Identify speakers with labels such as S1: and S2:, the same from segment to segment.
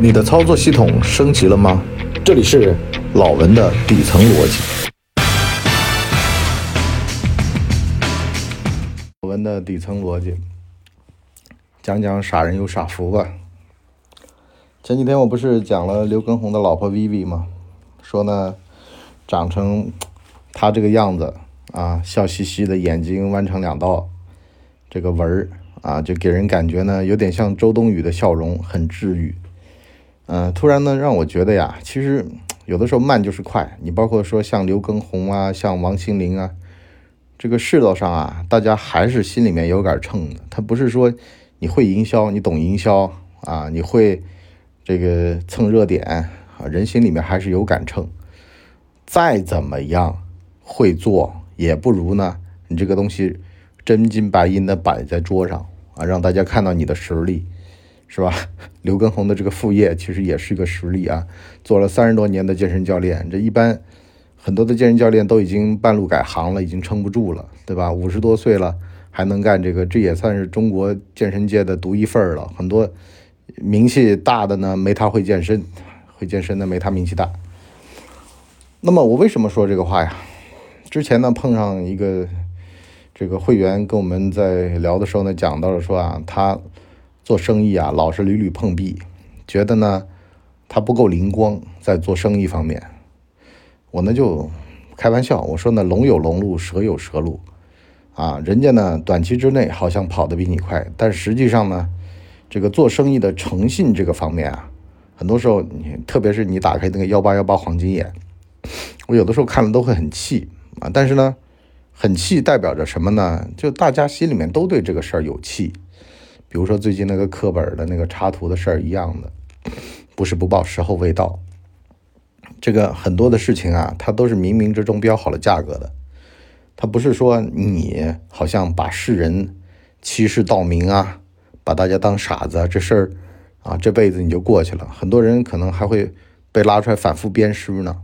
S1: 你的操作系统升级了吗？这里是老文的底层逻辑。老文的底层逻辑，讲讲傻人有傻福吧。前几天我不是讲了刘畊宏的老婆 Vivi 吗？说呢，长成他这个样子啊，笑嘻嘻的眼睛弯成两道，这个纹儿啊，就给人感觉呢，有点像周冬雨的笑容，很治愈。嗯，突然呢，让我觉得呀，其实有的时候慢就是快。你包括说像刘畊宏啊，像王心凌啊，这个世道上啊，大家还是心里面有杆秤的。他不是说你会营销，你懂营销啊，你会这个蹭热点啊，人心里面还是有杆秤。再怎么样会做，也不如呢，你这个东西真金白银的摆在桌上啊，让大家看到你的实力。是吧？刘畊宏的这个副业其实也是一个实力啊，做了三十多年的健身教练，这一般很多的健身教练都已经半路改行了，已经撑不住了，对吧？五十多岁了还能干这个，这也算是中国健身界的独一份了。很多名气大的呢，没他会健身，会健身的没他名气大。那么我为什么说这个话呀？之前呢碰上一个这个会员跟我们在聊的时候呢，讲到了说啊，他。做生意啊，老是屡屡碰壁，觉得呢他不够灵光，在做生意方面。我呢就开玩笑，我说呢龙有龙路，蛇有蛇路，啊，人家呢短期之内好像跑得比你快，但实际上呢，这个做生意的诚信这个方面啊，很多时候你特别是你打开那个幺八幺八黄金眼，我有的时候看了都会很气啊。但是呢，很气代表着什么呢？就大家心里面都对这个事儿有气。比如说最近那个课本的那个插图的事儿一样的，不是不报，时候未到。这个很多的事情啊，它都是冥冥之中标好了价格的。它不是说你好像把世人欺世盗名啊，把大家当傻子啊，这事儿啊，这辈子你就过去了。很多人可能还会被拉出来反复鞭尸呢。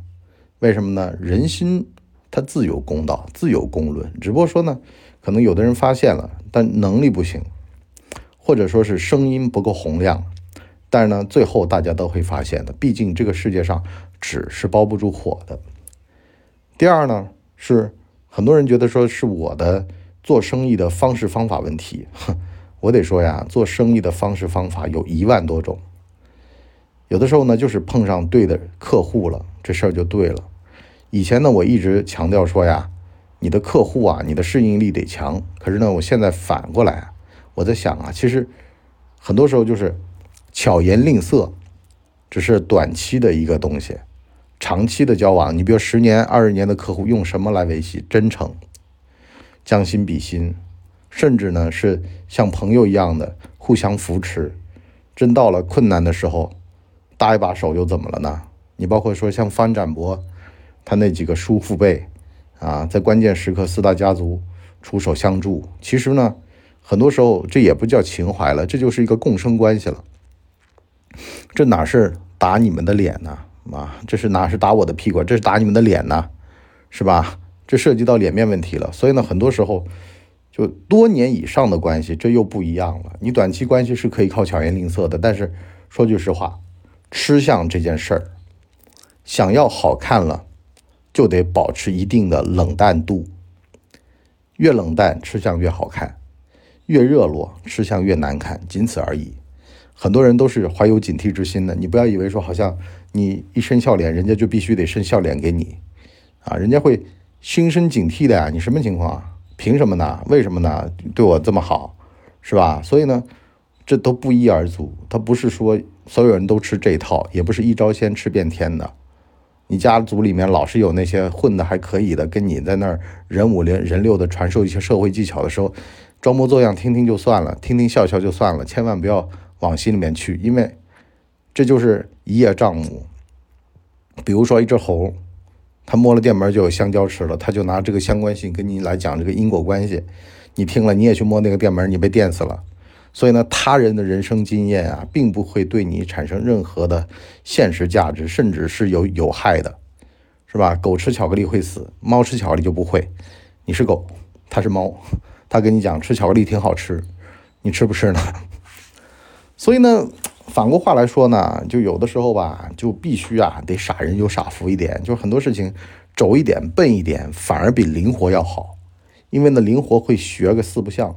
S1: 为什么呢？人心它自有公道，自有公论。只不过说呢，可能有的人发现了，但能力不行。或者说是声音不够洪亮，但是呢，最后大家都会发现的。毕竟这个世界上纸是包不住火的。第二呢，是很多人觉得说是我的做生意的方式方法问题。哼 我得说呀，做生意的方式方法有一万多种。有的时候呢，就是碰上对的客户了，这事儿就对了。以前呢，我一直强调说呀，你的客户啊，你的适应力得强。可是呢，我现在反过来。我在想啊，其实很多时候就是巧言令色，只是短期的一个东西。长期的交往，你比如十年、二十年的客户，用什么来维系？真诚、将心比心，甚至呢是像朋友一样的互相扶持。真到了困难的时候，搭一把手又怎么了呢？你包括说像方展博，他那几个叔父辈啊，在关键时刻四大家族出手相助。其实呢。很多时候，这也不叫情怀了，这就是一个共生关系了。这哪是打你们的脸呢？啊，这是哪是打我的屁股？这是打你们的脸呢，是吧？这涉及到脸面问题了。所以呢，很多时候就多年以上的关系，这又不一样了。你短期关系是可以靠巧言令色的，但是说句实话，吃相这件事儿，想要好看了，就得保持一定的冷淡度。越冷淡，吃相越好看。越热络，吃相越难看，仅此而已。很多人都是怀有警惕之心的，你不要以为说好像你一伸笑脸，人家就必须得伸笑脸给你啊，人家会心生警惕的呀。你什么情况？凭什么呢？为什么呢？对我这么好，是吧？所以呢，这都不一而足。他不是说所有人都吃这套，也不是一招鲜吃遍天的。你家族里面老是有那些混的还可以的，跟你在那儿人五人人六的传授一些社会技巧的时候。装模作样听听就算了，听听笑笑就算了，千万不要往心里面去，因为这就是一叶障目。比如说一只猴，它摸了电门就有香蕉吃了，他就拿这个相关性跟你来讲这个因果关系，你听了你也去摸那个电门，你被电死了。所以呢，他人的人生经验啊，并不会对你产生任何的现实价值，甚至是有有害的，是吧？狗吃巧克力会死，猫吃巧克力就不会。你是狗，它是猫。他跟你讲吃巧克力挺好吃，你吃不吃呢？所以呢，反过话来说呢，就有的时候吧，就必须啊，得傻人有傻福一点，就很多事情轴一点、笨一点，反而比灵活要好，因为呢，灵活会学个四不像。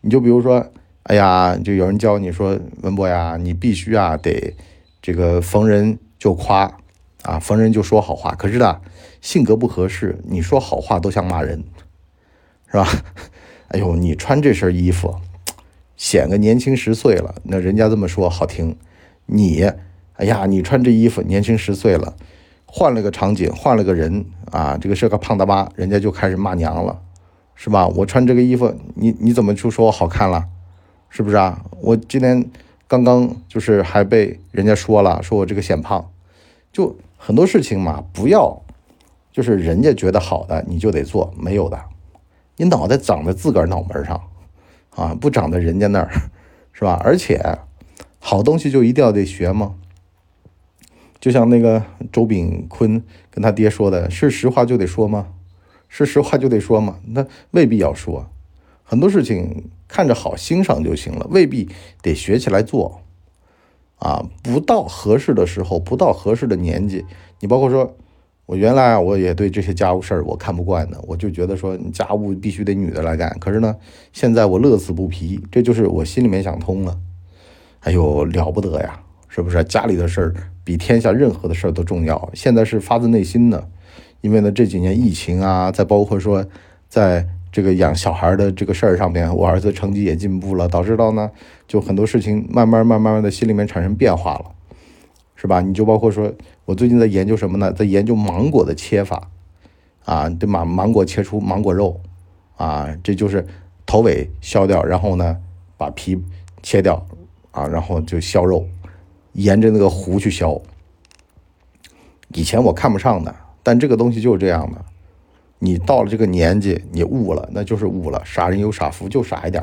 S1: 你就比如说，哎呀，就有人教你说，文博呀，你必须啊，得这个逢人就夸啊，逢人就说好话。可是呢，性格不合适，你说好话都像骂人，是吧？哎呦，你穿这身衣服。显个年轻十岁了，那人家这么说好听。你，哎呀，你穿这衣服年轻十岁了，换了个场景，换了个人啊，这个是个胖大妈，人家就开始骂娘了，是吧？我穿这个衣服，你你怎么就说我好看了？是不是啊？我今天刚刚就是还被人家说了，说我这个显胖，就很多事情嘛，不要就是人家觉得好的你就得做，没有的，你脑袋长在自个儿脑门上。啊，不长在人家那儿，是吧？而且，好东西就一定要得学吗？就像那个周炳坤跟他爹说的，是实话就得说吗？是实话就得说吗？那未必要说，很多事情看着好欣赏就行了，未必得学起来做。啊，不到合适的时候，不到合适的年纪，你包括说。我原来啊，我也对这些家务事儿我看不惯的，我就觉得说家务必须得女的来干。可是呢，现在我乐此不疲，这就是我心里面想通了。哎呦，了不得呀，是不是？家里的事儿比天下任何的事儿都重要。现在是发自内心的，因为呢这几年疫情啊，再包括说在这个养小孩的这个事儿上面，我儿子成绩也进步了，导致到呢就很多事情慢慢慢慢的心里面产生变化了。是吧？你就包括说，我最近在研究什么呢？在研究芒果的切法，啊，对芒芒果切出芒果肉，啊，这就是头尾削掉，然后呢，把皮切掉，啊，然后就削肉，沿着那个核去削。以前我看不上的，但这个东西就是这样的。你到了这个年纪，你悟了，那就是悟了。傻人有傻福，就傻一点。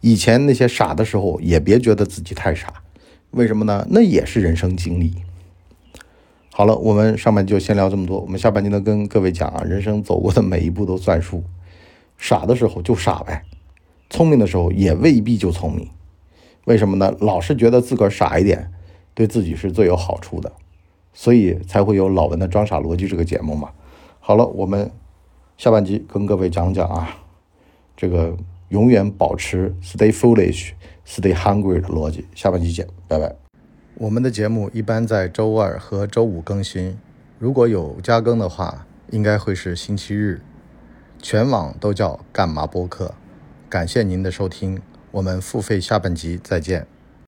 S1: 以前那些傻的时候，也别觉得自己太傻。为什么呢？那也是人生经历。好了，我们上半就先聊这么多。我们下半集呢，跟各位讲啊，人生走过的每一步都算数。傻的时候就傻呗，聪明的时候也未必就聪明。为什么呢？老是觉得自个儿傻一点，对自己是最有好处的，所以才会有老文的装傻逻辑这个节目嘛。好了，我们下半集跟各位讲讲啊，这个永远保持 stay foolish。Stay hungry 的逻辑，下半期见，拜拜。我们的节目一般在周二和周五更新，如果有加更的话，应该会是星期日。全网都叫干嘛播客。感谢您的收听，我们付费下半集再见。